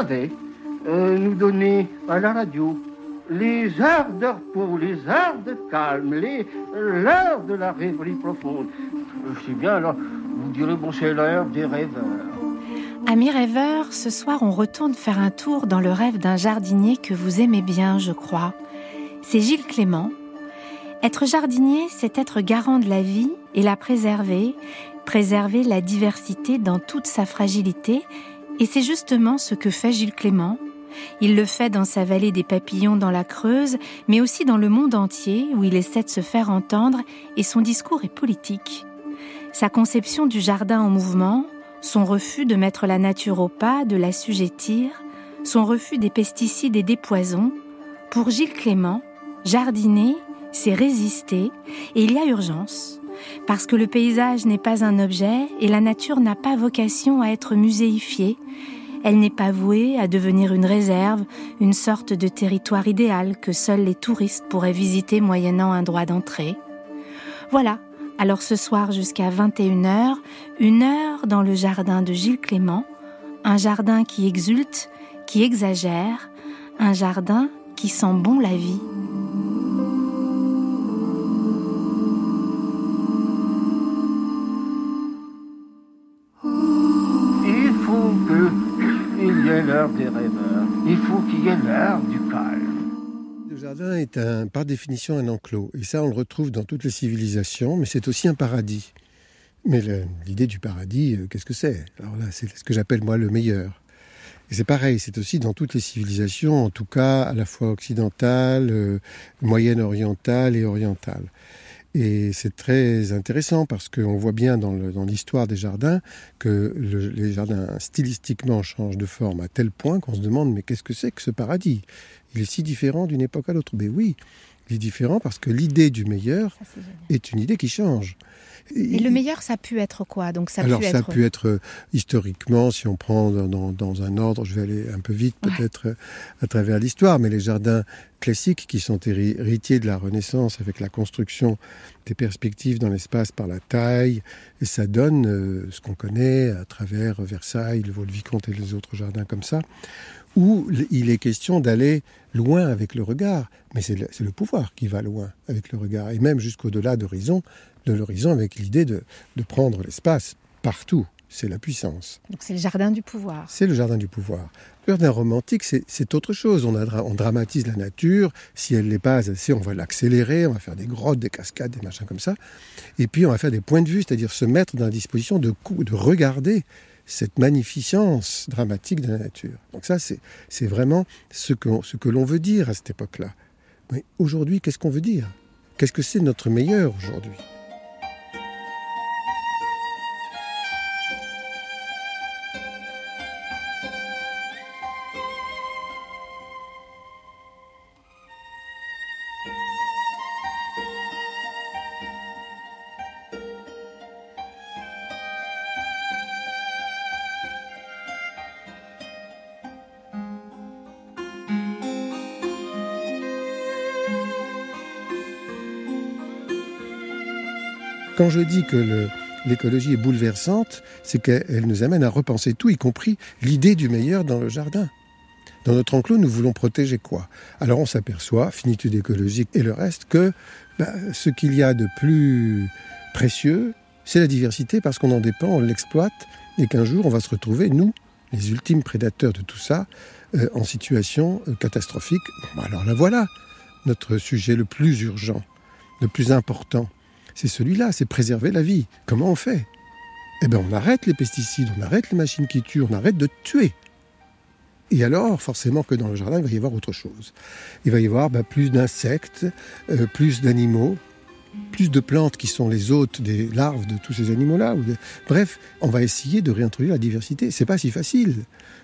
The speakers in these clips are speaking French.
savez, euh, nous donner à la radio les heures de repos, les heures de calme, les l'heure de la rêverie profonde. Je sais bien, alors, vous direz, bon, c'est l'heure des rêveurs. Amis rêveurs, ce soir on retourne faire un tour dans le rêve d'un jardinier que vous aimez bien, je crois. C'est Gilles Clément. Être jardinier, c'est être garant de la vie et la préserver, préserver la diversité dans toute sa fragilité, et c'est justement ce que fait Gilles Clément. Il le fait dans sa vallée des papillons dans la Creuse, mais aussi dans le monde entier où il essaie de se faire entendre et son discours est politique. Sa conception du jardin en mouvement, son refus de mettre la nature au pas, de l'assujettir, son refus des pesticides et des poisons, pour Gilles Clément, jardiner, c'est résister, et il y a urgence, parce que le paysage n'est pas un objet et la nature n'a pas vocation à être muséifiée, elle n'est pas vouée à devenir une réserve, une sorte de territoire idéal que seuls les touristes pourraient visiter moyennant un droit d'entrée. Voilà, alors ce soir jusqu'à 21h, une heure dans le jardin de Gilles Clément, un jardin qui exulte, qui exagère, un jardin qui sent bon la vie. Qu'il y ait l'heure des rêveurs. Il faut qu'il y ait l'heure du calme jardin est un, par définition un enclos. Et ça, on le retrouve dans toutes les civilisations, mais c'est aussi un paradis. Mais l'idée du paradis, euh, qu'est-ce que c'est? Alors là, c'est ce que j'appelle moi le meilleur. Et c'est pareil, c'est aussi dans toutes les civilisations, en tout cas à la fois occidentale, euh, moyenne orientale et orientale. Et c'est très intéressant parce qu'on voit bien dans l'histoire des jardins que les jardins stylistiquement changent de forme à tel point qu'on se demande mais qu'est-ce que c'est que ce paradis? Il est si différent d'une époque à l'autre. Mais oui, il est différent parce que l'idée du meilleur est une idée qui change. Et le meilleur, ça a pu être quoi? Donc ça Alors pu ça être... a pu être euh, historiquement, si on prend dans, dans, un ordre, je vais aller un peu vite peut-être euh, à travers l'histoire, mais les jardins classiques qui sont héritiers de la Renaissance avec la construction des perspectives dans l'espace par la taille, et ça donne euh, ce qu'on connaît à travers Versailles, le Vaux-le-Vicomte et les autres jardins comme ça, où il est question d'aller loin avec le regard, mais c'est le, le, pouvoir qui va loin avec le regard, et même jusqu'au-delà d'horizon, de l'horizon avec l'idée de, de prendre l'espace partout. C'est la puissance. Donc c'est le jardin du pouvoir. C'est le jardin du pouvoir. Le jardin romantique, c'est autre chose. On, a, on, dramatise la nature. Si elle n'est pas assez, on va l'accélérer. On va faire des grottes, des cascades, des machins comme ça. Et puis on va faire des points de vue, c'est-à-dire se mettre dans la disposition de, de regarder cette magnificence dramatique de la nature. Donc ça, c'est vraiment ce que, ce que l'on veut dire à cette époque-là. Mais aujourd'hui, qu'est-ce qu'on veut dire? Qu'est-ce que c'est notre meilleur aujourd'hui? Quand je dis que l'écologie est bouleversante, c'est qu'elle nous amène à repenser tout, y compris l'idée du meilleur dans le jardin. Dans notre enclos, nous voulons protéger quoi? Alors on s'aperçoit, finitude écologique et le reste, que bah, ce qu'il y a de plus précieux, c'est la diversité parce qu'on en dépend, on l'exploite, et qu'un jour on va se retrouver, nous, les ultimes prédateurs de tout ça, euh, en situation euh, catastrophique. Bon, alors là voilà, notre sujet le plus urgent, le plus important c'est celui-là, c'est préserver la vie. Comment on fait? Eh bien, on arrête les pesticides, on arrête les machines qui tuent, on arrête de tuer. Et alors, forcément que dans le jardin, il va y avoir autre chose. Il va y avoir bah, plus d'insectes, euh, plus d'animaux, plus de plantes qui sont les hôtes des larves de tous ces animaux-là. Bref, on va essayer de réintroduire la diversité. C'est pas si facile.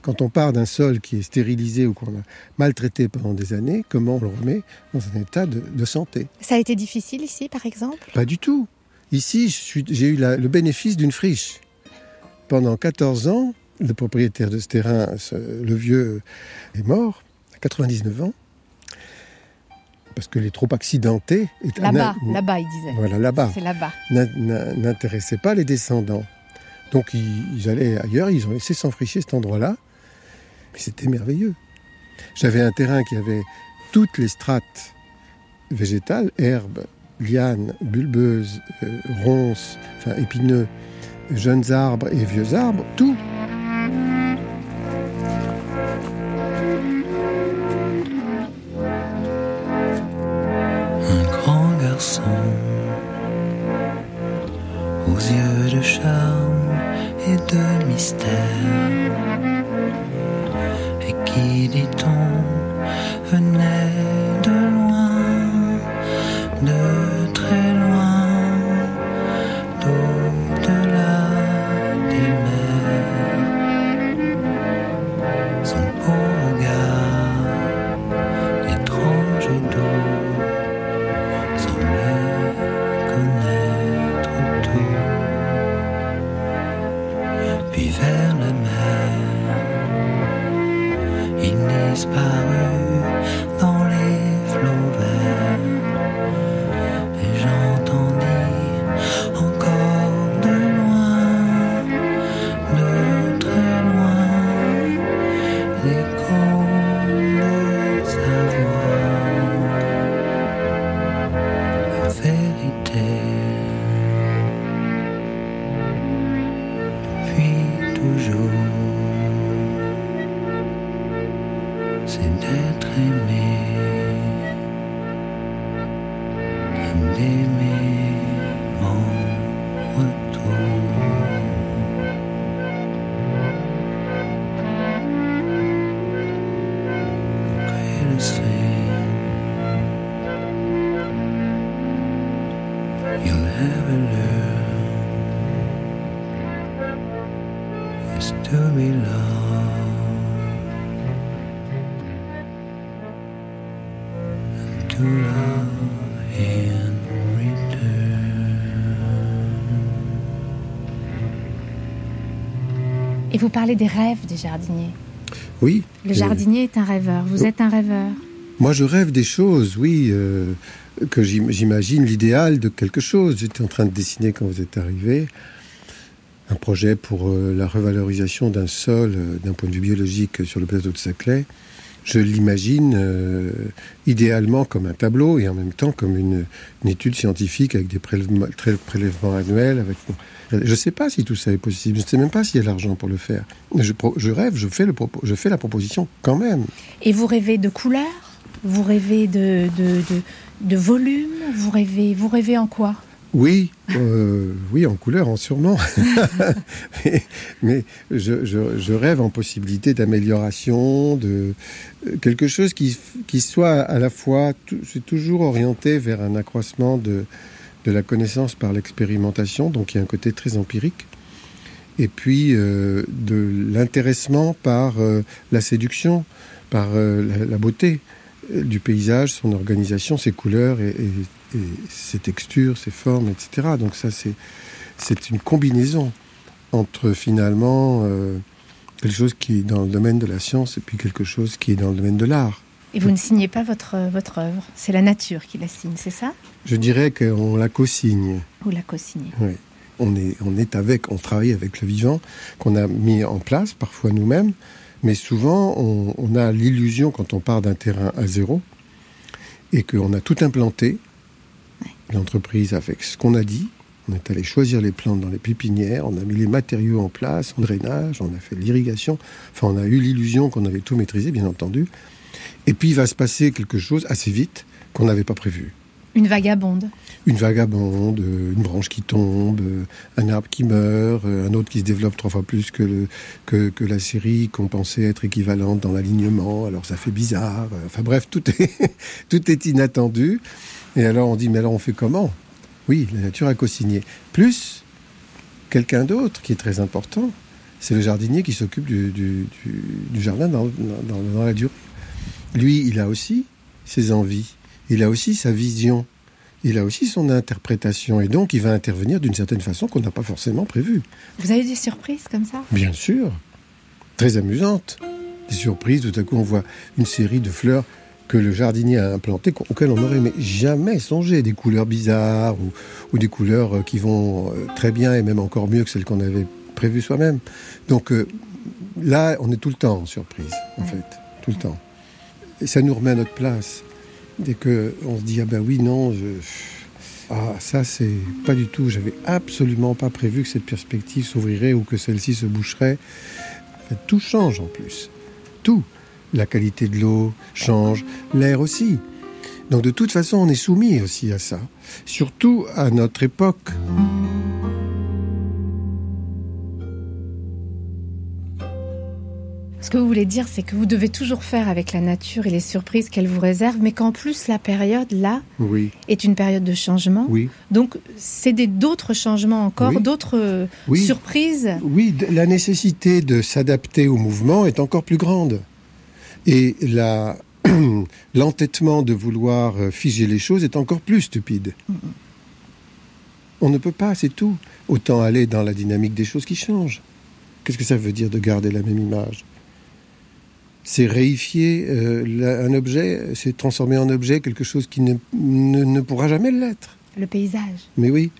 Quand on part d'un sol qui est stérilisé ou qu'on a maltraité pendant des années, comment on le remet dans un état de, santé? Ça a été difficile ici, par exemple? Pas du tout. Ici, j'ai eu le bénéfice d'une friche. Pendant 14 ans, le propriétaire de ce terrain, le vieux, est mort, à 99 ans parce que les trop accidentés... Là-bas, là-bas, il disait. Voilà, là-bas. C'est là-bas. N'intéressaient pas les descendants. Donc ils, allaient ailleurs, ils ont laissé s'enfricher cet endroit-là. C'était merveilleux. J'avais un terrain qui avait toutes les strates végétales, herbes, lianes, bulbeuses, euh, ronces, enfin épineux, jeunes arbres et vieux arbres, tout. Un grand garçon aux yeux de charme et de mystère qui dit-on venait you'll ever learn is to be loved and to love in return. Et vous parlez des rêves des jardiniers. Oui. Le euh, jardinier est un rêveur. Vous Oh. êtes un rêveur. Moi, je rêve des choses, oui, euh, que j'im- j'imagine l'idéal de quelque chose. J'étais en train de dessiner quand vous êtes arrivé un projet pour euh, la revalorisation d'un sol euh, d'un point de vue biologique sur le plateau de Saclay. Je l'imagine euh, idéalement comme un tableau et en même temps comme une, étude scientifique avec des prélèvements, prélèvements annuels. Je ne sais pas si tout ça est possible. Je ne sais même pas s'il y a l'argent pour le faire. Je, rêve, je fais la proposition quand même. Et vous rêvez de couleurs? Vous rêvez de, de, de, volume Vous rêvez, vous rêvez en quoi? Oui, euh, oui, en couleur, en sûrement. mais je, je- rêve en possibilité d'amélioration, de euh, quelque chose qui, qui soit à la fois, c'est toujours orienté vers un accroissement de, de la connaissance par l'expérimentation, donc il y a un côté très empirique, et puis euh, de l'intéressement par la séduction, par la, beauté du paysage, son organisation, ses couleurs et, et- et ses textures, ses formes, etc. Donc ça, c'est une combinaison entre finalement euh, quelque chose qui est dans le domaine de la science et puis quelque chose qui est dans le domaine de l'art. Et vous ne signez pas votre, votre œuvre. C'est la nature qui la signe, c'est ça? Je dirais qu'on la co-signe. Vous la co-signez. Oui. On est, on est avec, on travaille avec le vivant qu'on a mis en place, parfois nous-mêmes, mais souvent on, on a l'illusion quand on part d'un terrain à zéro et qu'on a tout implanté. L'entreprise avec ce qu'on a dit. On est allé choisir les plantes dans les pépinières, on a mis les matériaux en place, on drainage, on a fait l'irrigation. Enfin, on a eu l'illusion qu'on avait tout maîtrisé, bien entendu. Et puis il va se passer quelque chose assez vite qu'on n'avait pas prévu Une vagabonde. une vagabonde, euh, une branche qui tombe, euh, un arbre qui meurt, euh, un autre qui se développe trois fois plus que, que, la série qu'on pensait être équivalente dans l'alignement. Alors ça fait bizarre. Enfin bref, tout est, tout est inattendu. Et alors on dit, mais alors on fait comment? Oui, la nature a co-signé. Plus quelqu'un d'autre qui est très important, c'est le jardinier qui s'occupe du, du, jardin dans, dans la durée. Lui, il a aussi ses envies, il a aussi sa vision il a aussi son interprétation et donc il va intervenir d'une certaine façon qu'on n'a pas forcément prévue. Vous avez des surprises comme ça? Bien sûr, très amusante. Des surprises, tout à coup on voit une série de fleurs que le jardinier a implantées auxquelles on n'aurait mais jamais songé, des couleurs bizarres ou, ou des couleurs euh, qui vont euh, très bien et même encore mieux que celles qu'on avait prévues soi-même. Donc euh, là, on est tout le temps en surprise, en Ouais. fait, tout le temps. Et ça nous remet à notre place. Dès que on se dit, ah ben oui, non, je... ah, ça c'est pas du tout, j'avais absolument pas prévu que cette perspective s'ouvrirait ou que celle-ci se boucherait. Tout change en plus. Tout. La qualité de l'eau change, l'air aussi. Donc de toute façon, on est soumis aussi à ça. Surtout à notre époque. Ce que vous voulez dire, c'est que vous devez toujours faire avec la nature et les surprises qu'elle vous réserve, mais qu'en plus la période là Oui, est une période de changement. oui. Donc c'est des- d'autres changements encore, Oui. d'autres euh, surprises. Oui, la nécessité de s'adapter au mouvement est encore plus grande. Et la- l'entêtement de vouloir euh, figer les choses est encore plus stupide. On ne peut pas, c'est tout. Autant aller dans la dynamique des choses qui changent. Qu'est-ce que ça veut dire de garder la même image? C'est réifier euh, la- un objet, c'est transformer en objet quelque chose qui ne, ne- ne pourra jamais l'être. Le paysage. Mais oui.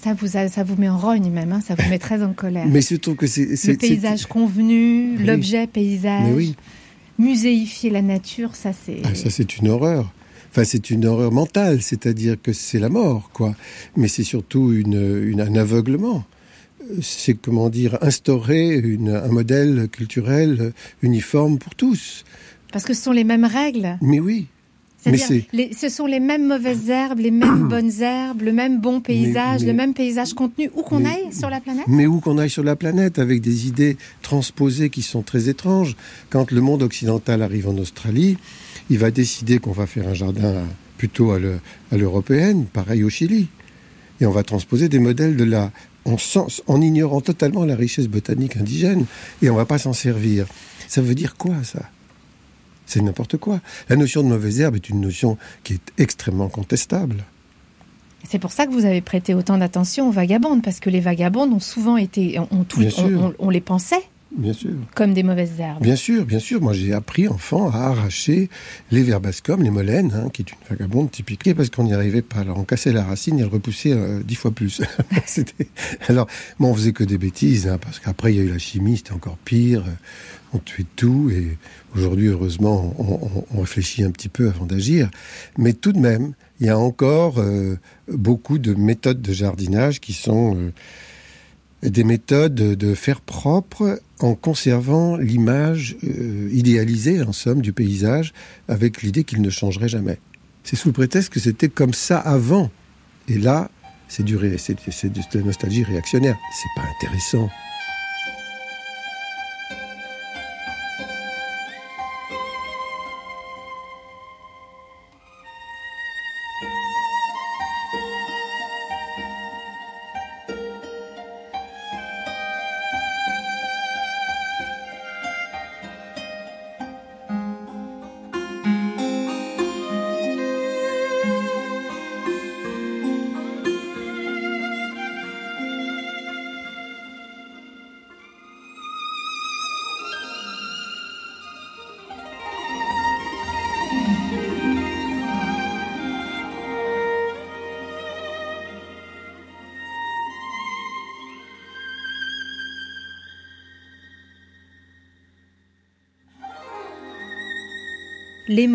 Ça vous, a- ça vous met en rogne même, hein, ça vous met très en colère. Mais surtout que c'est... le paysage convenu, Oui. l'objet paysage, Mais oui. muséifier la nature, ça c'est... Ah, ça, c'est une horreur. Enfin, c'est une horreur mentale, c'est-à-dire que c'est la mort, quoi. Mais c'est surtout une, une- un aveuglement. C'est, comment dire, instaurer une- un modèle culturel uniforme pour tous. Parce que ce sont les mêmes règles. Mais oui. C'est-à-dire, ce sont les mêmes mauvaises herbes, les mêmes bonnes herbes, le même bon paysage, mais- le même paysage contenu, où qu'on aille sur la planète. Mais où qu'on aille sur la planète, avec des idées transposées qui sont très étranges. Quand le monde occidental arrive en Australie, il va décider qu'on va faire un jardin plutôt à le- à l'européenne, pareil au Chili. Et on va transposer des modèles de là, en, sens- en ignorant totalement la richesse botanique indigène, et on va pas s'en servir. Ça veut dire quoi, ça? C'est n'importe quoi. La notion de mauvaise herbe est une notion qui est extrêmement contestable. C'est pour ça que vous avez prêté autant d'attention aux vagabondes, parce que les vagabondes ont souvent été, on les pensait Bien sûr. comme des mauvaises herbes. Bien sûr, bien sûr. Moi, j'ai appris enfant à arracher les verbascum, les molènes, hein, qui est une vagabonde typique, parce qu'on n'y arrivait pas. Alors, on cassait la racine et elle repoussait euh, dix fois plus. Alors, bon, on faisait que des bêtises, hein, parce qu'après, il y a eu la chimie, c'était encore pire. On tuait tout, et aujourd'hui, heureusement, on, on- on réfléchit un petit peu avant d'agir. Mais tout de même, il y a encore euh, beaucoup de méthodes de jardinage qui sont euh, des méthodes de faire propre en conservant l'image euh, idéalisée, en somme, du paysage, avec l'idée qu'il ne changerait jamais. C'est sous le prétexte que c'était comme ça avant. Et là, c'est de la nostalgie réactionnaire. C'est pas intéressant.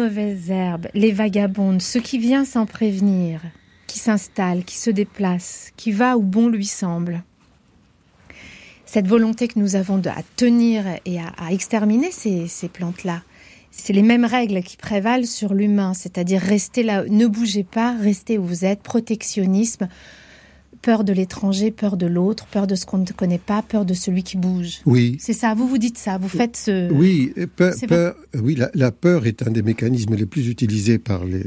Mauvaises herbes, les vagabondes, ce qui vient sans prévenir, qui s'installe, qui se déplace, qui va où bon lui semble. Cette volonté que nous avons de, à tenir et à, exterminer ces, ces plantes-là, c'est les mêmes règles qui prévalent sur l'humain, c'est-à-dire rester là, ne bougez pas, restez où vous êtes, protectionnisme, peur de l'étranger, peur de l'autre, peur de ce qu'on ne connaît pas, peur de celui qui bouge. Oui, C'est ça, vous vous dites ça, vous faites ce... Oui, peur, peur- oui la, la peur est un des mécanismes les plus utilisés par les,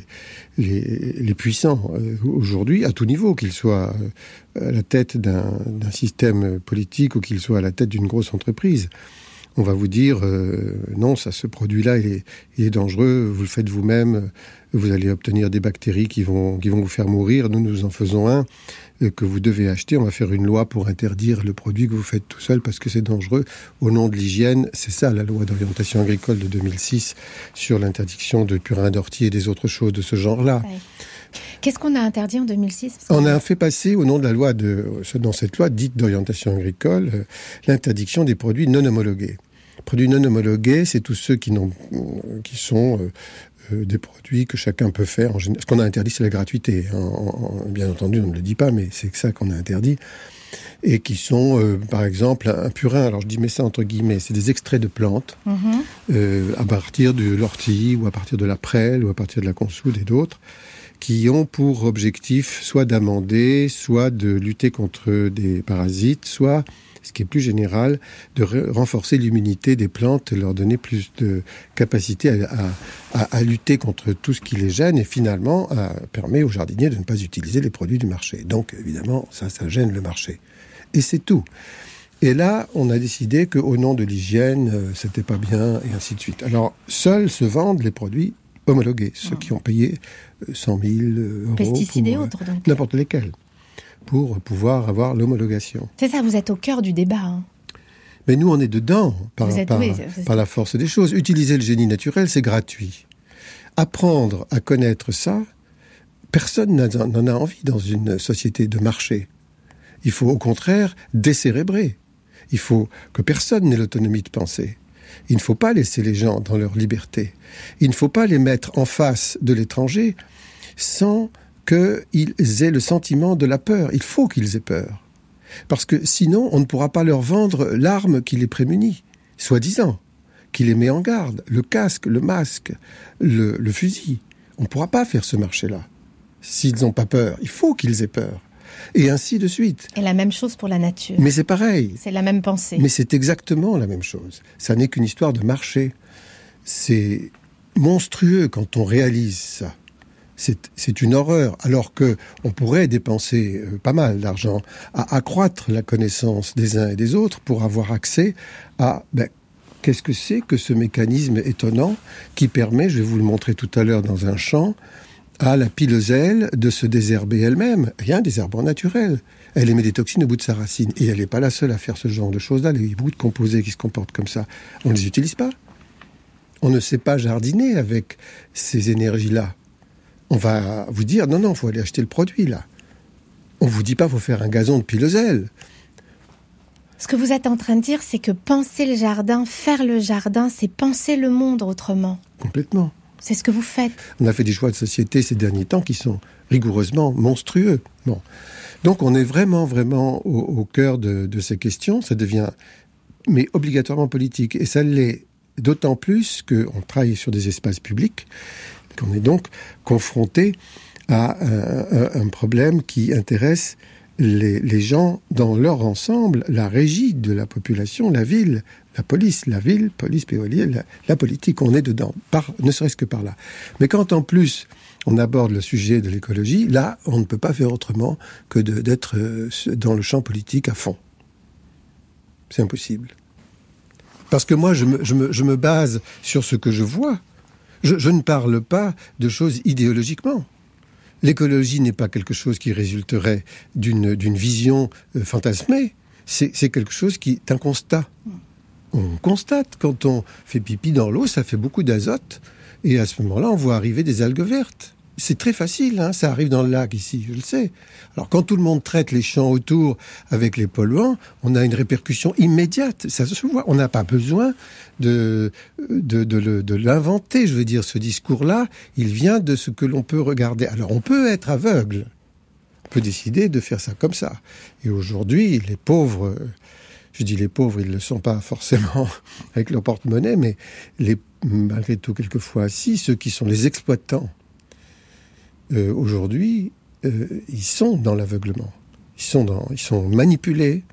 les, les puissants euh, aujourd'hui, à tout niveau, qu'ils soient euh, à la tête d'un système politique ou qu'ils soient à la tête d'une grosse entreprise. On va vous dire, euh, non, ça, ce produit-là, il est dangereux, vous le faites vous-même, vous allez obtenir des bactéries qui vont, qui vont vous faire mourir. Nous, nous en faisons un euh, que vous devez acheter. On va faire une loi pour interdire le produit que vous faites tout seul parce que c'est dangereux. Au nom de l'hygiène, c'est ça la loi d'orientation agricole de 2006 sur l'interdiction de purin d'ortie et des autres choses de ce genre-là. Ouais. Qu'est-ce qu'on a interdit en 2006 On a fait passer, au nom de la loi de, dans cette loi dite d'orientation agricole, euh, l'interdiction des produits non homologués. Produits non homologués, c'est tous ceux qui, qui sont euh, des produits que chacun peut faire. En général. Ce qu'on a interdit, c'est la gratuité. hein. En- en- bien entendu, on ne le dit pas, mais c'est ça qu'on a interdit. Et qui sont, euh, par exemple, un purin. Alors je dis mais ça entre guillemets, c'est des extraits de plantes Mhm. euh, à partir de l'ortie ou à partir de la prêle ou à partir de la consoude et d'autres qui ont pour objectif soit d'amender, soit de lutter contre des parasites, soit, ce qui est plus général, de re- renforcer l'immunité des plantes, leur donner plus de capacité à, à- lutter contre tout ce qui les gêne et finalement à, permet aux jardiniers de ne pas utiliser les produits du marché. Donc évidemment, ça, ça gêne le marché. Et c'est tout. Et là, on a décidé qu'au nom de l'hygiène, euh, c'était pas bien, et ainsi de suite. Alors, seuls se vendent les produits homologués, ceux qui ont payé euh, 100 000 euros. Pesticides pour, et euh, autres, donc. N'importe lesquels, pour pouvoir avoir l'homologation. C'est ça, vous êtes au cœur du débat. hein. Mais nous, on est dedans, par, Vous êtes- par- oui, c'est- par la force des choses. Utiliser le génie naturel, c'est gratuit. Apprendre à connaître ça, personne n'en a envie dans une société de marché. Il faut au contraire décérébrer. Il faut que personne n'ait l'autonomie de penser. Il ne faut pas laisser les gens dans leur liberté. Il ne faut pas les mettre en face de l'étranger sans qu'ils aient le sentiment de la peur. Il faut qu'ils aient peur. Parce que sinon, on ne pourra pas leur vendre l'arme qui les prémunit, soi-disant, qui les met en garde, le casque, le masque, le, le fusil. On ne pourra pas faire ce marché-là. S'ils n'ont pas peur, il faut qu'ils aient peur. Et ainsi de suite. Et la même chose pour la nature. Mais c'est pareil. C'est la même pensée. Mais c'est exactement la même chose. Ça n'est qu'une histoire de marché. C'est monstrueux quand on réalise ça. C'est une horreur. Alors que on pourrait dépenser euh, pas mal d'argent à accroître la connaissance des uns et des autres pour avoir accès à ben, qu'est-ce que c'est que ce mécanisme étonnant qui permet, je vais vous le montrer tout à l'heure dans un champ, à la piloselle de se désherber elle-même. Rien désherbant naturel. Elle émet des toxines au bout de sa racine. Et elle n'est pas la seule à faire ce genre de choses-là. A beaucoup de composés qui se comportent comme ça. On ne les utilise pas. On ne sait pas jardiner avec ces énergies-là. On va vous dire, non, non, il faut aller acheter le produit, là. On vous dit pas, faut faire un gazon de piloselle. Ce que vous êtes en train de dire, c'est que penser le jardin, faire le jardin, c'est penser le monde autrement. Complètement. C'est ce que vous faites. On a fait des choix de société ces derniers temps qui sont rigoureusement monstrueux. Bon. Donc on est vraiment, vraiment au, au cœur de, de ces questions. Ça devient, mais obligatoirement politique. Et ça l'est d'autant plus qu'on travaille sur des espaces publics, qu'on est donc confronté à un, un- problème qui intéresse les, gens dans leur ensemble, la régie de la population, la ville, la police, la ville, police, POLI, la, politique, on est dedans, ne serait-ce que par là. Mais quand en plus on aborde le sujet de l'écologie, là, on ne peut pas faire autrement que d'être euh, dans le champ politique à fond. C'est impossible. Parce que moi, je me base sur ce que je vois. Je, ne parle pas de choses idéologiquement. L'écologie n'est pas quelque chose qui résulterait d'une vision euh, fantasmée. C'est quelque chose qui est un constat. On constate quand on fait pipi dans l'eau, ça fait beaucoup d'azote. Et à ce moment-là, on voit arriver des algues vertes. C'est très facile, hein, ça arrive dans le lac ici, je le sais. Alors quand tout le monde traite les champs autour avec les polluants, on a une répercussion immédiate. Ça se voit. On n'a pas besoin de, de, l'inventer, je veux dire, ce discours-là, il vient de ce que l'on peut regarder. Alors on peut être aveugle, on peut décider de faire ça comme ça. Et aujourd'hui, les pauvres, je dis les pauvres, ils ne le sont pas forcément avec leur porte-monnaie, mais malgré tout, quelquefois, si, ceux qui sont les exploitants, euh, aujourd'hui, euh, ils sont dans l'aveuglement. Ils sont, dans, ils sont manipulés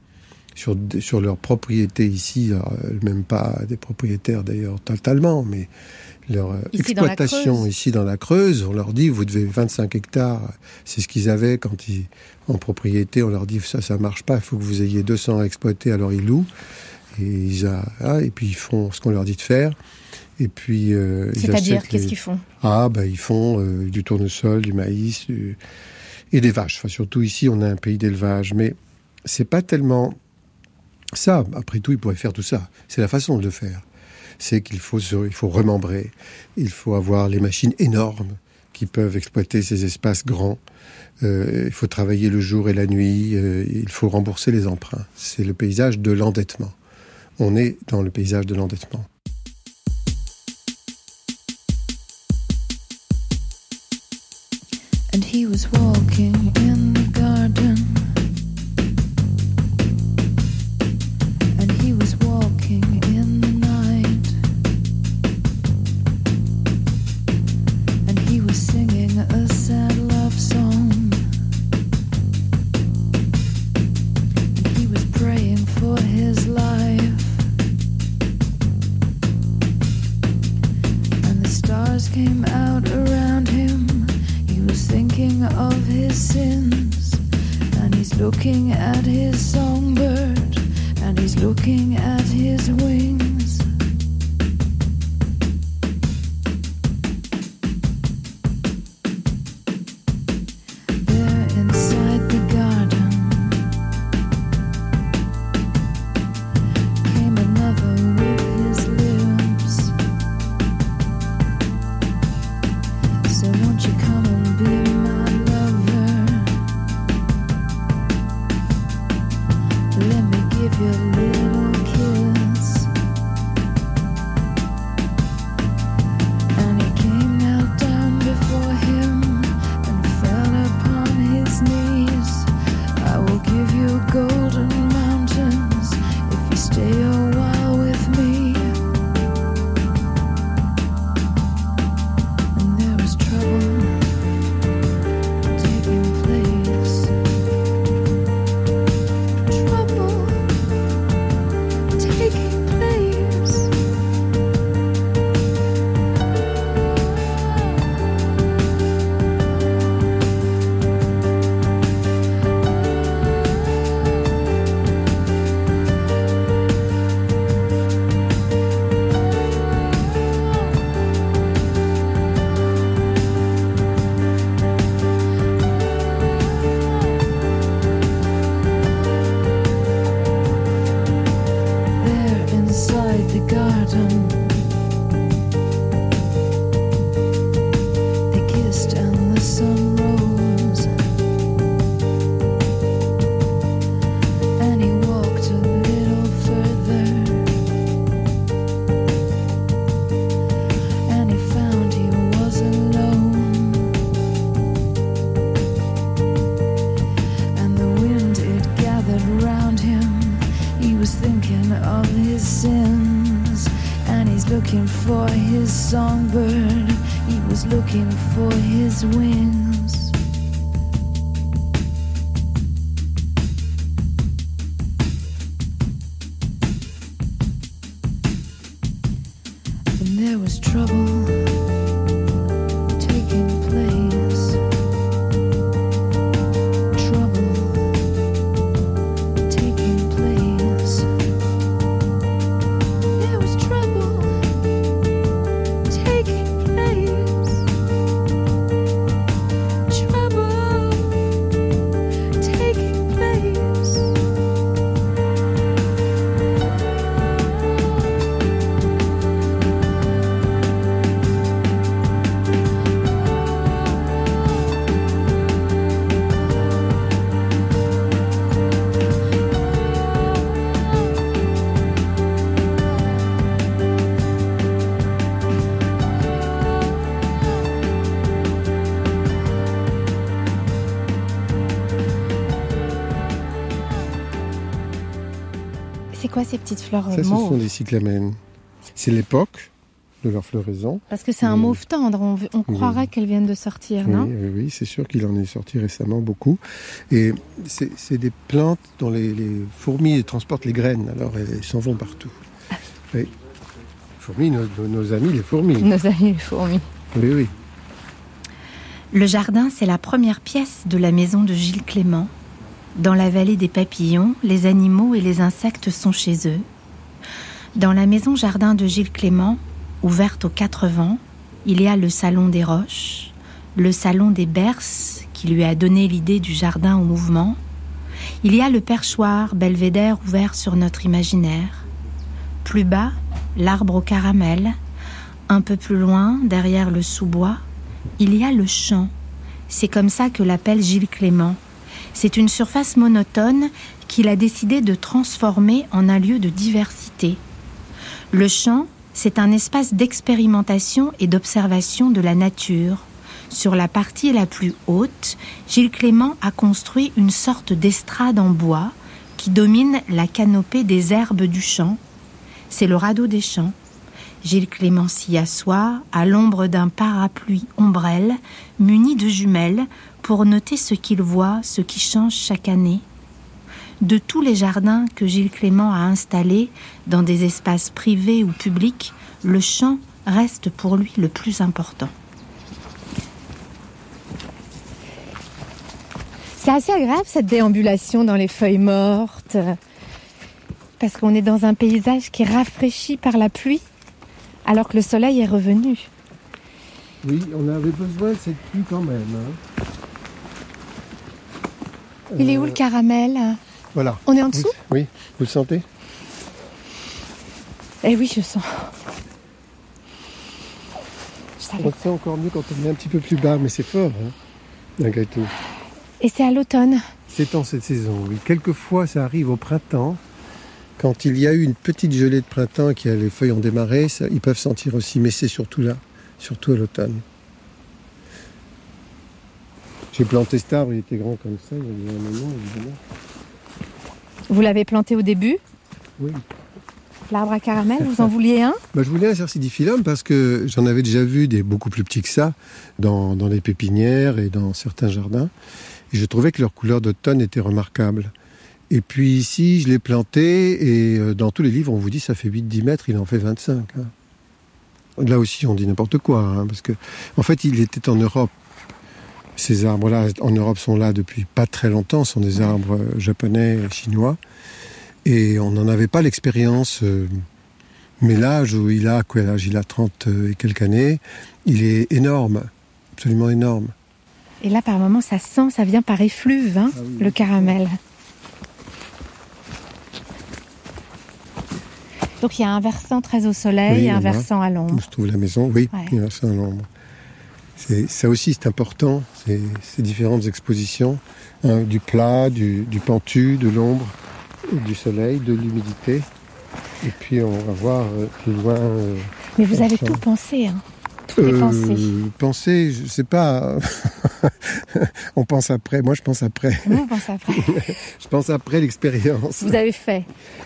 sur, sur leurs propriétés ici, euh, même pas des propriétaires d'ailleurs totalement, mais leur euh, Ici, exploitation ici dans la Creuse, on leur dit vous devez 25 hectares, c'est ce qu'ils avaient quand ils en propriété, on leur dit ça ça marche pas, il faut que vous ayez 200 à exploiter, alors ils louent et ils a, ah, et puis ils font ce qu'on leur dit de faire. Et puis euh, C'est-à-dire, qu'est-ce qu'ils font ah, ben ils font euh, du tournesol, du maïs du- et des vaches. Enfin, surtout ici, on a un pays d'élevage, mais c'est pas tellement ça. Après tout, ils pourraient faire tout ça. C'est la façon de le faire. C'est qu'il faut se, il faut remembrer. Il faut avoir les machines énormes qui peuvent exploiter ces espaces grands. Euh, il faut travailler le jour et la nuit, euh, il faut rembourser les emprunts. C'est le paysage de l'endettement. On est dans le paysage de l'endettement. Was walking fleurs Ça, ce sont des cyclamènes. C'est l'époque de leur floraison. Parce que c'est un mauve tendre, on, on Oui. croirait qu'elles viennent de sortir, Oui, non oui, oui, c'est sûr qu'il en est sorti récemment beaucoup. Et c'est des plantes dont les, les fourmis transportent les graines, alors elles s'en vont partout. Oui. Fourmis, nos, nos- nos amis les fourmis. Nos amis les fourmis. Oui, oui. Le jardin, c'est la première pièce de la maison de Gilles Clément. Dans la vallée des papillons, les animaux et les insectes sont chez eux. Dans la maison jardin de Gilles Clément, ouverte aux quatre vents, il y a le salon des roches, le salon des berces qui lui a donné l'idée du jardin au mouvement. Il y a le perchoir belvédère ouvert sur notre imaginaire. Plus bas, l'arbre au caramel. Un peu plus loin, derrière le sous-bois, il y a le champ. C'est comme ça que l'appelle Gilles Clément. C'est une surface monotone qu'il a décidé de transformer en un lieu de diversité. Le champ, c'est un espace d'expérimentation et d'observation de la nature. Sur la partie la plus haute, Gilles Clément a construit une sorte d'estrade en bois qui domine la canopée des herbes du champ. C'est le radeau des champs. Gilles Clément s'y assoit à l'ombre d'un parapluie ombrelle muni de jumelles pour noter ce qu'il voit, ce qui change chaque année. De tous les jardins que Gilles Clément a installés dans des espaces privés ou publics, le champ reste pour lui le plus important. C'est assez agréable cette déambulation dans les feuilles mortes, euh, parce qu'on est dans un paysage qui est rafraîchi par la pluie, alors que le soleil est revenu. Oui, on avait besoin de cette pluie quand même. hein. Il est où Euh, le caramel Voilà. On est en dessous? Oui, vous le sentez? Eh oui, je sens. Je. On le sent encore mieux quand on est un petit peu plus bas, mais c'est fort, hein, malgré tout. Et c'est à l'automne. C'est en cette saison, oui. Quelquefois, ça arrive au printemps. Quand il y a eu une petite gelée de printemps et que les feuilles ont démarré, ça- ils peuvent sentir aussi, mais c'est surtout là, surtout à l'automne. J'ai planté cet arbre, il était grand comme ça, il y avait un moment, évidemment. Vous l'avez planté au début, Oui. l'arbre à caramel, vous en vouliez un Bah, je voulais un cercidiphyllum parce que j'en avais déjà vu des beaucoup plus petits que ça dans, dans les pépinières et dans certains jardins. Et je trouvais que leur couleur d'automne était remarquable. Et puis ici, je l'ai planté et euh, dans tous les livres, on vous dit ça fait 8-10 mètres, il en fait 25. hein. Là aussi, on dit n'importe quoi, hein, parce que en fait, il était en Europe. Ces arbres-là, en Europe, sont là depuis pas très longtemps. Ce sont des arbres euh, japonais, chinois. Et on n'en avait pas l'expérience. euh, mais l'âge où il a, quel âge Il a 30 et quelques années. Il est énorme, absolument énorme. Et là, par moment, ça sent, ça vient par effluve, hein, Ah oui, le caramel. Donc il y a un versant très au soleil Oui, et un versant à l'ombre. se trouve la maison Oui, Ouais. il y a ça à l'ombre. Ça aussi, c'est important, ces, ces différentes expositions, hein, du plat, du, du pentu, de l'ombre, du soleil, de l'humidité. Et puis, on va voir euh, plus loin. euh, Mais vous avez tout pensé, hein. Tout euh, pensé. penser, je sais pas. on pense après. Moi, je pense après. Vous pensez après. Je pense après l'expérience. Vous avez fait.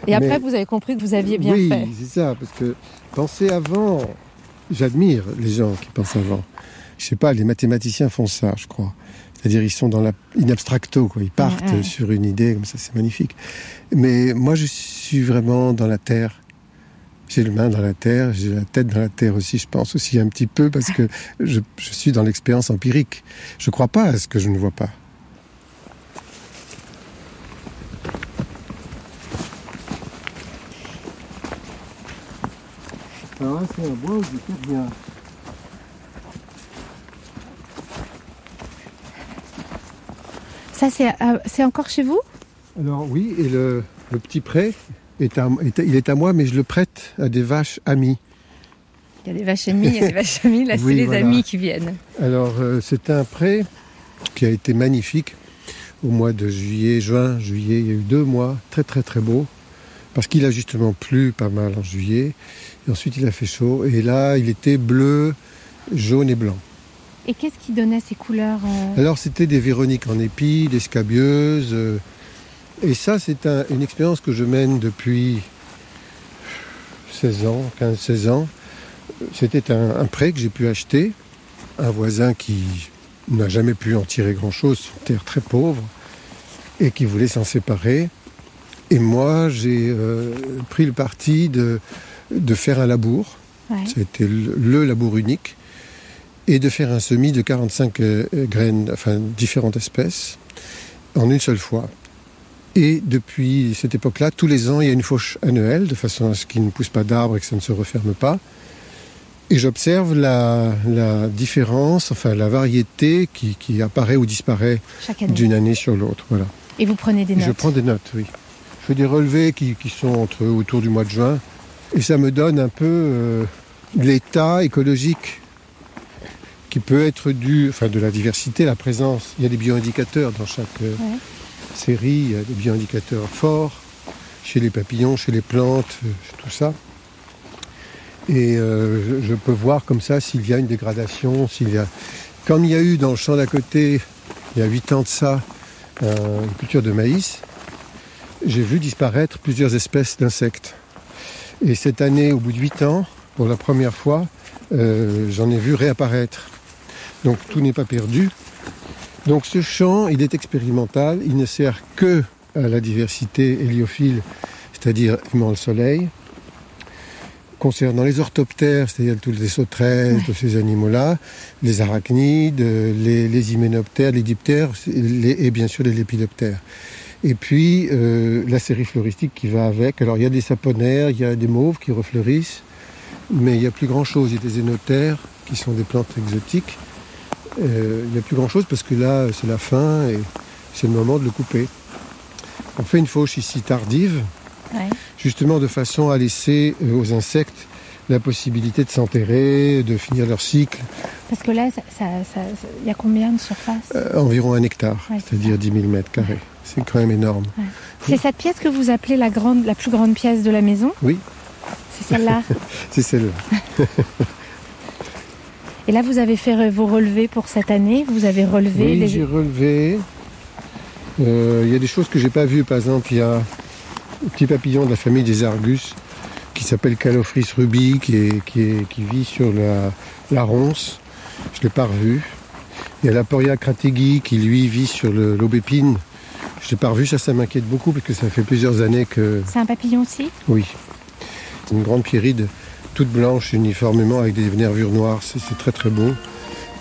Et après, vous avez compris que vous aviez bien oui, fait. c'est ça, parce que penser avant, j'admire les gens qui pensent avant. Je sais pas, les mathématiciens font ça, je crois. C'est-à-dire, ils sont dans la in abstracto, quoi. Ils partent Ouais, ouais. sur une idée, comme ça, c'est magnifique. Mais moi, je suis vraiment dans la terre. J'ai le main dans la terre, j'ai la tête dans la terre aussi, je pense aussi un petit peu, parce que je, je suis dans l'expérience empirique. Je ne crois pas à ce que je ne vois pas. Alors là, c'est un bois où j'étais bien. Ça, c'est euh, c'est encore chez vous? Alors oui, et le, le petit prêt, est à, est à- il est à moi, mais je le prête à des vaches amies. Il y a des vaches ennemies, il y a des vaches amies. Là, c'est les voilà. amis qui viennent. Alors euh, c'est un prêt qui a été magnifique au mois de juillet, juin, juillet. Il y a eu deux mois très très très beaux parce qu'il a justement plu pas mal en juillet. Et ensuite il a fait chaud et là il était bleu, jaune et blanc. Et qu'est-ce qui donnait ces couleurs euh, Alors c'était des véroniques en épi, des scabieuses. euh, et ça c'est un- une expérience que je mène depuis 16 ans, 15-16 ans. C'était un, un prêt que j'ai pu acheter. Un voisin qui n'a jamais pu en tirer grand-chose, une terre très pauvre, et qui voulait s'en séparer. Et moi j'ai euh, pris le parti de, de faire un labour. ouais. C'était le, le labour unique. Et de faire un semis de 45 euh, graines, enfin différentes espèces, en une seule fois. Et depuis cette époque-là, tous les ans, il y a une fauche annuelle, de façon à ce qu'il ne pousse pas d'arbres et que ça ne se referme pas. Et j'observe la, la différence, enfin la variété qui, qui apparaît ou disparaît d'une année sur l'autre. Voilà. Et vous prenez des Et notes. Je prends des notes, oui. Je fais des relevés qui, qui sont entre, autour du mois de juin. Et ça me donne un peu euh, l'état écologique qui peut être due, enfin de la diversité, la présence. Il y a des bioindicateurs dans chaque euh, Ouais. série, il y a des bioindicateurs forts chez les papillons, chez les plantes, euh, tout ça. Et euh, je, je peux voir comme ça s'il y a une dégradation, s'il y a. Comme il y a eu dans le champ d'à côté, il y a 8 ans de ça, euh, une culture de maïs, j'ai vu disparaître plusieurs espèces d'insectes. Et cette année, au bout de 8 ans, pour la première fois, euh, j'en ai vu réapparaître. Donc tout n'est pas perdu. Donc ce champ, il est expérimental, il ne sert que à la diversité héliophile, c'est-à-dire aimant le soleil. Concernant les orthoptères, c'est-à-dire tous les sauterelles, tous ces animaux-là, les arachnides, les, les hyménoptères, les diptères les- et bien sûr les lépidoptères. Et puis euh, la série floristique qui va avec. Alors il y a des saponaires, il y a des mauves qui refleurissent, mais il n'y a plus grand-chose. Il y a des zénotères qui sont des plantes exotiques. Euh, il n'y a plus grand-chose parce que là c'est la fin et c'est le moment de le couper. On fait une fauche ici tardive, Ouais. justement de façon à laisser euh, aux insectes la possibilité de s'enterrer, de finir leur cycle, Parce que là, ça- ça- ça- ça- il y a combien de surface euh, environ un hectare, Ouais, c'est-à-dire 10 000 mètres carrés. C'est quand même énorme. C'est cette pièce que vous appelez la, grande, la plus grande pièce de la maison? Oui, C'est celle-là? C'est celle-là. Et là, vous avez fait vos relevés pour cette année Vous avez relevé Oui, les... j'ai relevé. Euh, Il y a des choses que j'ai pas vues. Par exemple, il y a un petit papillon de la famille des Argus qui s'appelle Calophrys rubi, qui, est- qui, est- qui vit sur la, la ronce. Je l'ai pas revu. Il y a l'Aporia crategui qui lui vit sur l'aubépine. Je l'ai pas revu. Ça, ça m'inquiète beaucoup parce que ça fait plusieurs années que C'est un papillon aussi? Oui. C'est une grande pierride toute blanche uniformément avec des nervures noires. C'est très très beau.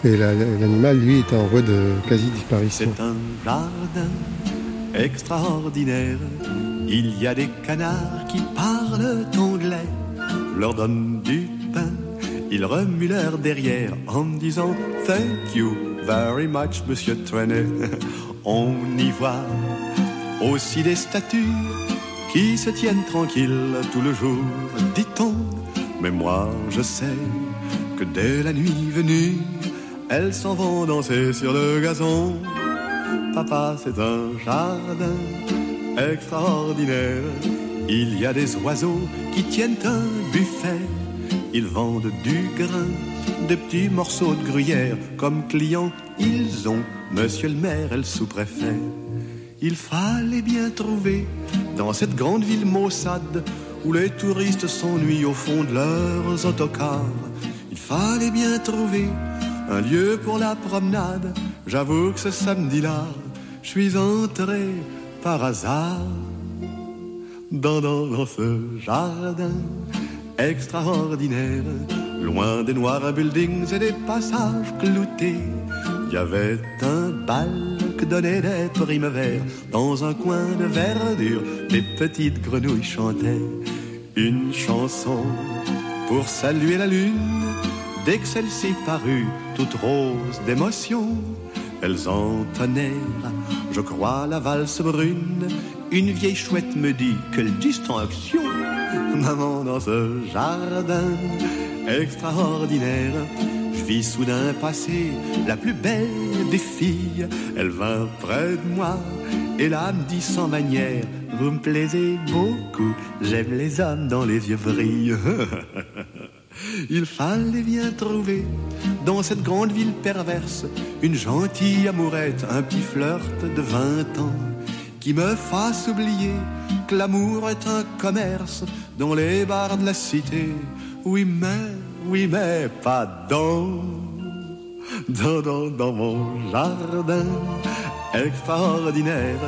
Et la- l'animal, lui, est en voie de quasi-disparition. C'est un jardin extraordinaire. Il y a des canards qui parlent anglais. Leur donne du pain. Ils remuent leur derrière en disant Thank you very much, monsieur Trenet. On y voit aussi des statues qui se tiennent tranquilles tout le jour, dit-on. Mais moi, je sais que dès la nuit venue, elles s'en vont danser sur le gazon. Papa, c'est un jardin extraordinaire. Il y a des oiseaux qui tiennent un buffet. Ils vendent du grain, des petits morceaux de gruyère. Comme clients, ils ont monsieur le maire et le sous-préfet. Il fallait bien trouver dans cette grande ville maussade où les touristes s'ennuient au fond de leurs autocars. Il fallait bien trouver un lieu pour la promenade. J'avoue que ce samedi-là, je suis entré par hasard dans, dans, dans ce jardin extraordinaire. Loin des noirs buildings et des passages cloutés, il y avait un bal que donnaient des primes verts. Dans un coin de verdure, des petites grenouilles chantaient une chanson pour saluer la lune. Dès que celle-ci parut, toute rose d'émotion, elles entonnèrent, je crois, la valse brune. Une vieille chouette me dit quelle distinction, maman, dans ce jardin extraordinaire. Soudain passer la plus belle des filles. Elle vint près de moi et là me dit sans manière Vous me plaisez beaucoup, j'aime les hommes dont les yeux brillent. Il fallait bien trouver dans cette grande ville perverse une gentille amourette, un petit flirt de 20 ans qui me fasse oublier que l'amour est un commerce dont les bars de la cité, oui mais, oui mais pas dans, dans, mon jardin extraordinaire.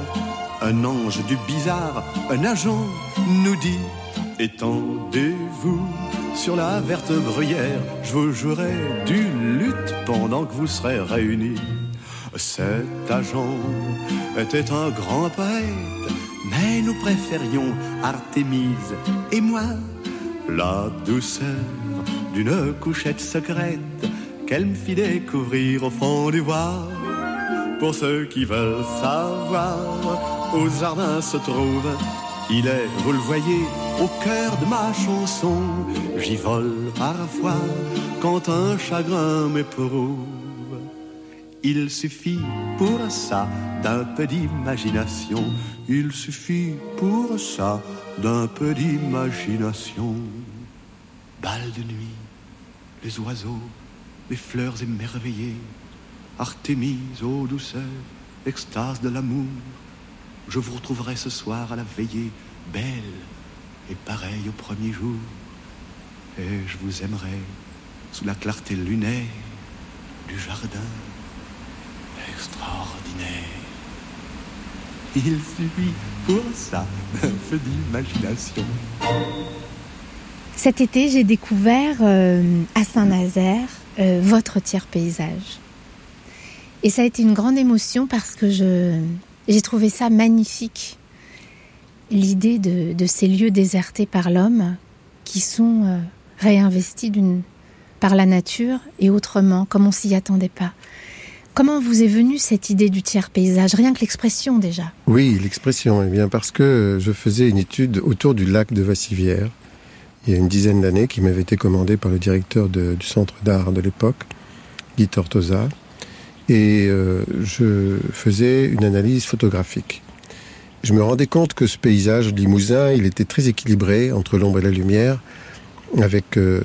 Un ange du bizarre, un agent nous dit Étendez-vous sur la verte bruyère, je vous jouerai du lutte pendant que vous serez réunis. Cet agent était un grand poète, mais nous préférions Artémise et moi. La douceur d'une couchette secrète qu'elle me fit découvrir au fond du bois. Pour ceux qui veulent savoir, au jardin se trouve Il est, vous le voyez, au cœur de ma chanson. J'y vole parfois quand un chagrin m'éprouve. Il suffit pour ça d'un peu d'imagination. Il suffit pour ça d'un peu d'imagination. Bal de nuit, les oiseaux, les fleurs émerveillées, Artémise aux douceurs, extase de l'amour. Je vous retrouverai ce soir à la veillée, belle et pareille au premier jour. Et je vous aimerai sous la clarté lunaire du jardin extraordinaire. Il suffit pour ça d'un peu d'imagination. Cet été, j'ai découvert euh, à Saint-Nazaire euh, votre tiers paysage. Et ça a été une grande émotion parce que j'ai trouvé ça magnifique. L'idée de, ces lieux désertés par l'homme qui sont euh, réinvestis par la nature et autrement, comme on s'y attendait pas. Comment vous est venue cette idée du tiers paysage? Rien que l'expression déjà. Oui, l'expression. Eh bien, parce que je faisais une étude autour du lac de Vassivière, il y a une dizaine d'années, qui m'avait été commandée par le directeur du centre d'art de l'époque, Guy Tortosa. Et euh, je faisais une analyse photographique. Je me rendais compte que ce paysage limousin, il était très équilibré entre l'ombre et la lumière, avec euh,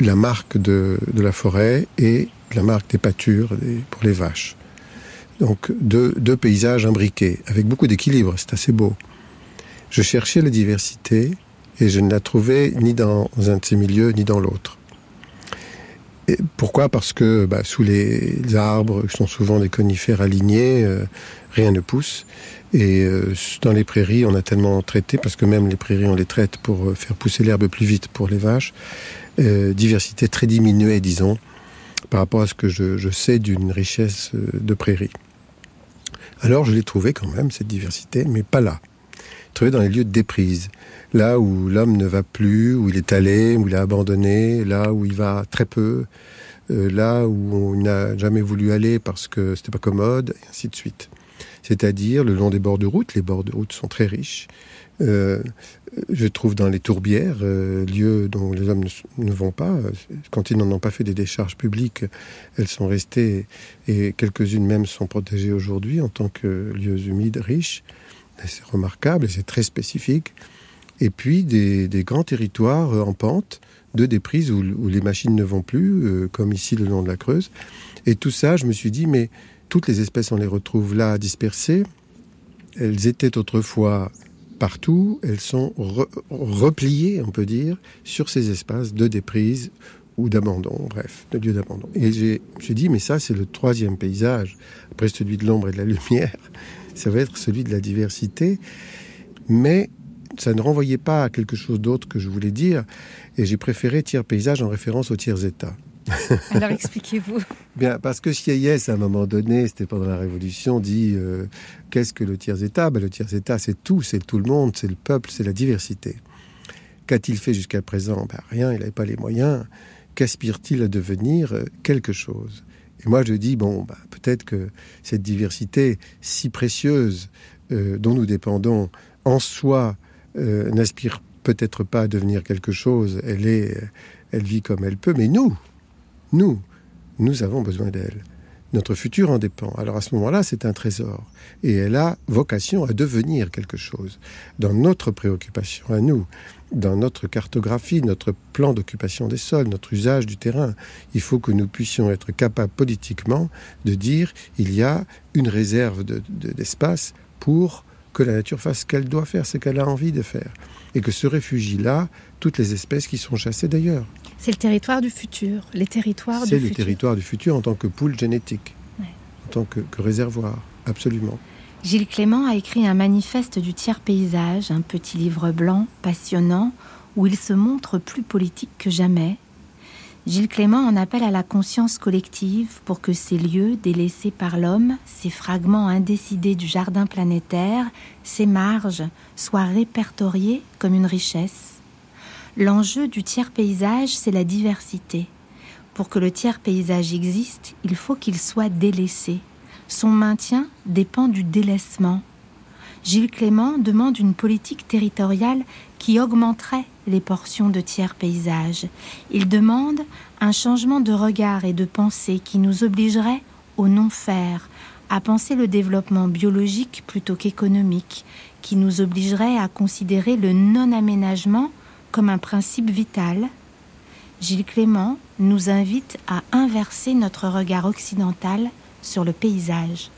la marque de, de la forêt et la marque des pâtures pour les vaches. Donc deux, deux paysages imbriqués, avec beaucoup d'équilibre, c'est assez beau. Je cherchais la diversité et je ne la trouvais ni dans un de ces milieux ni dans l'autre. Pourquoi? Parce que bah, sous les arbres, qui sont souvent des conifères alignés, euh, rien ne pousse. Et euh, dans les prairies, on a tellement traité, parce que même les prairies, on les traite pour euh, faire pousser l'herbe plus vite pour les vaches. Diversité très diminuée, disons, par rapport à ce que je, sais d'une richesse de prairies. Alors je l'ai trouvé quand même, cette diversité, mais pas là. Trouvé dans les lieux de déprise. Là où l'homme ne va plus, où il est allé, où il a abandonné, là où il va très peu, euh, là où on n'a jamais voulu aller parce que c'était pas commode, et ainsi de suite. C'est-à-dire le long des bords de route, les bords de route sont très riches. Euh, je trouve dans les tourbières, euh, lieux dont les hommes ne, vont pas, quand ils n'en ont pas fait des décharges publiques, elles sont restées et quelques-unes même sont protégées aujourd'hui en tant que lieux humides riches. C'est remarquable et c'est très spécifique. Et puis des, grands territoires euh, en pente, de déprises où, les machines ne vont plus, euh, comme ici le long de la Creuse. Et tout ça, je me suis dit, mais toutes les espèces, on les retrouve là dispersées. Elles étaient autrefois partout, elles sont re- repliées, on peut dire, sur ces espaces de déprise ou d'abandon, bref, de lieux d'abandon. Et je me suis dit, mais ça, c'est le troisième paysage, après celui de l'ombre et de la lumière, ça va être celui de la diversité, mais ça ne renvoyait pas à quelque chose d'autre que je voulais dire, et j'ai préféré tiers paysage en référence au tiers état. Alors expliquez-vous. Bien, parce que Sieyès, à un moment donné, c'était pendant la Révolution, dit euh, qu'est-ce que le tiers-État ben, Le tiers-État, c'est tout, c'est tout le monde, c'est le peuple, c'est la diversité. Qu'a-t-il fait jusqu'à présent? Ben, Rien, il n'avait pas les moyens. Qu'aspire-t-il à devenir Euh, Quelque chose? Et moi, je dis, bon, ben, peut-être que cette diversité si précieuse euh, dont nous dépendons en soi euh, n'aspire peut-être pas à devenir quelque chose. Elle, est, elle vit comme elle peut, mais nous, nous, nous avons besoin d'elle. Notre futur en dépend. Alors à ce moment-là, c'est un trésor. Et elle a vocation à devenir quelque chose. Dans notre préoccupation à nous, dans notre cartographie, notre plan d'occupation des sols, notre usage du terrain, il faut que nous puissions être capables politiquement de dire il y a une réserve de- de- d'espace pour que la nature fasse ce qu'elle doit faire, ce qu'elle a envie de faire. Et que se réfugient là toutes les espèces qui sont chassées d'ailleurs. C'est le territoire du futur, les territoires du C'est le territoire du futur en tant que poule génétique, Ouais. en tant que, que réservoir, absolument. Gilles Clément a écrit un manifeste du tiers paysage, un petit livre blanc passionnant où il se montre plus politique que jamais. Gilles Clément en appelle à la conscience collective pour que ces lieux délaissés par l'homme, ces fragments indécidés du jardin planétaire, ces marges, soient répertoriés comme une richesse. L'enjeu du tiers paysage, c'est la diversité. Pour que le tiers paysage existe, il faut qu'il soit délaissé. Son maintien dépend du délaissement. Gilles Clément demande une politique territoriale qui augmenterait les portions de tiers paysages. Il demande un changement de regard et de pensée qui nous obligerait au non-faire, à penser le développement biologique plutôt qu'économique, qui nous obligerait à considérer le non-aménagement comme un principe vital. Gilles Clément nous invite à inverser notre regard occidental sur le paysage.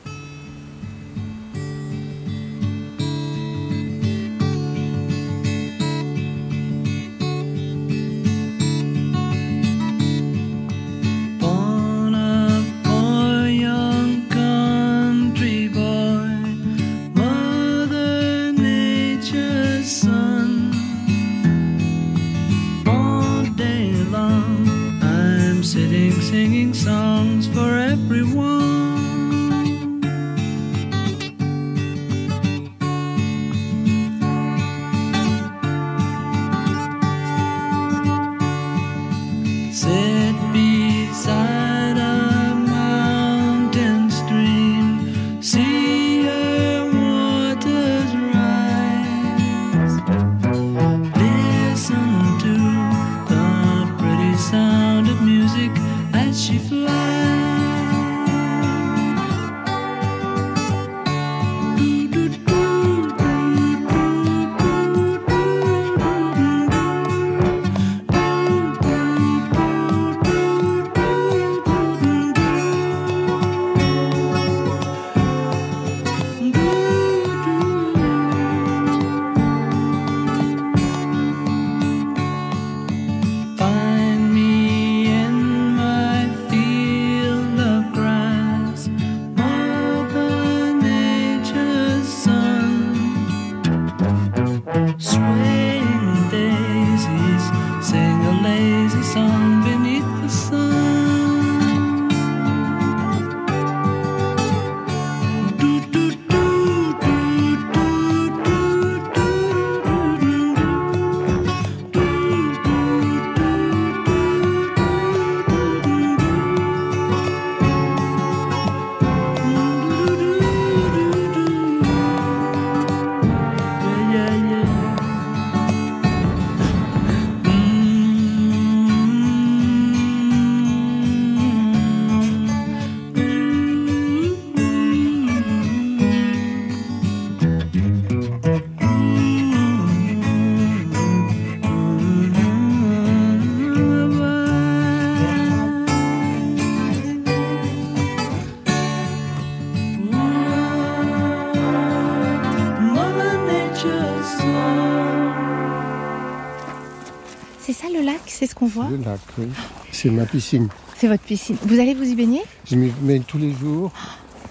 Le lac, oui. C'est ma piscine. C'est votre piscine. Vous allez vous y baigner? Je m'y mets tous les jours.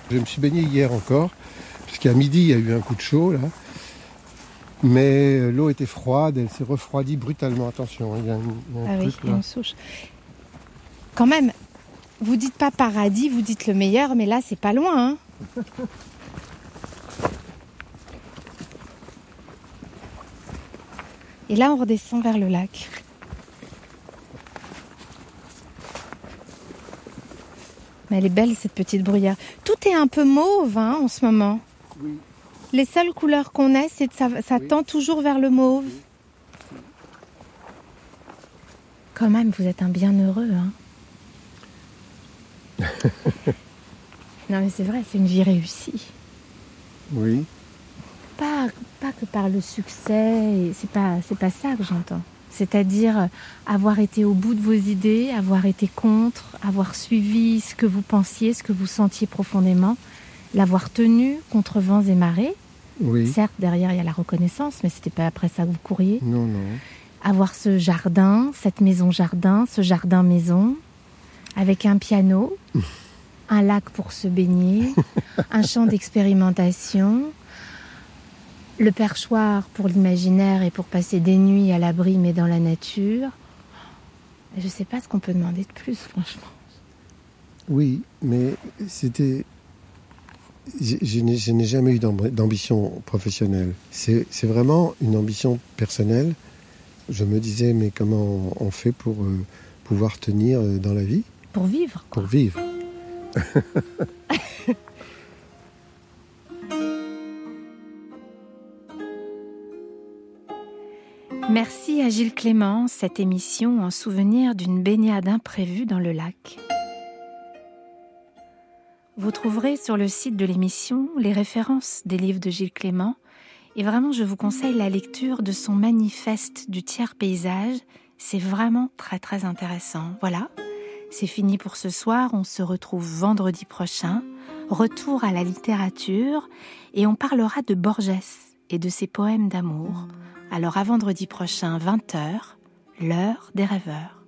Je me suis baigné hier encore, puisqu'à midi, il y a eu un coup de chaud, là. Mais euh, l'eau était froide, elle s'est refroidie brutalement. Attention, il y a, un- il y a un Ah truc là. une souche. Quand même, vous dites pas paradis, vous dites le meilleur, mais là, c'est pas loin. hein. Et là, on redescend vers le lac. Mais elle est belle, cette petite bruyère. Tout est un peu mauve hein, en ce moment. Oui. Les seules couleurs qu'on ait, c'est ça, ça Oui. tend toujours vers le mauve. Quand même, vous êtes un bienheureux. Hein. non, mais c'est vrai, c'est une vie réussie. Oui. Pas, pas que par le succès, c'est pas, c'est pas ça que j'entends. C'est-à-dire avoir été au bout de vos idées, avoir été contre, avoir suivi ce que vous pensiez, ce que vous sentiez profondément, l'avoir tenu contre vents et marées. Oui. Certes, derrière, il y a la reconnaissance, mais c'était pas après ça que vous couriez. Non, non. Avoir ce jardin, cette maison-jardin, ce jardin-maison, avec un piano, un lac pour se baigner, un champ d'expérimentation, le perchoir pour l'imaginaire et pour passer des nuits à l'abri mais dans la nature. Je ne sais pas ce qu'on peut demander de plus, franchement. Oui, mais c'était. Je, je n'ai jamais eu d'amb- d'ambition professionnelle. C'est c'est vraiment une ambition personnelle. Je me disais, mais comment on fait pour euh, pouvoir tenir euh, dans la vie, Pour vivre, pour vivre Merci à Gilles Clément, cette émission en souvenir d'une baignade imprévue dans le lac. Vous trouverez sur le site de l'émission les références des livres de Gilles Clément et vraiment je vous conseille la lecture de son manifeste du tiers paysage. C'est vraiment très très intéressant. Voilà, c'est fini pour ce soir, on se retrouve vendredi prochain. Retour à la littérature et on parlera de Borges et de ses poèmes d'amour. Alors à vendredi prochain, 20h, l'heure des rêveurs.